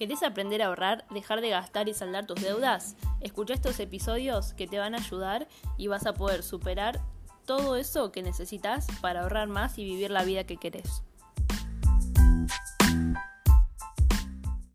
¿Querés aprender a ahorrar, dejar de gastar y saldar tus deudas? Escucha estos episodios que te van a ayudar y vas a poder superar todo eso que necesitas para ahorrar más y vivir la vida que querés.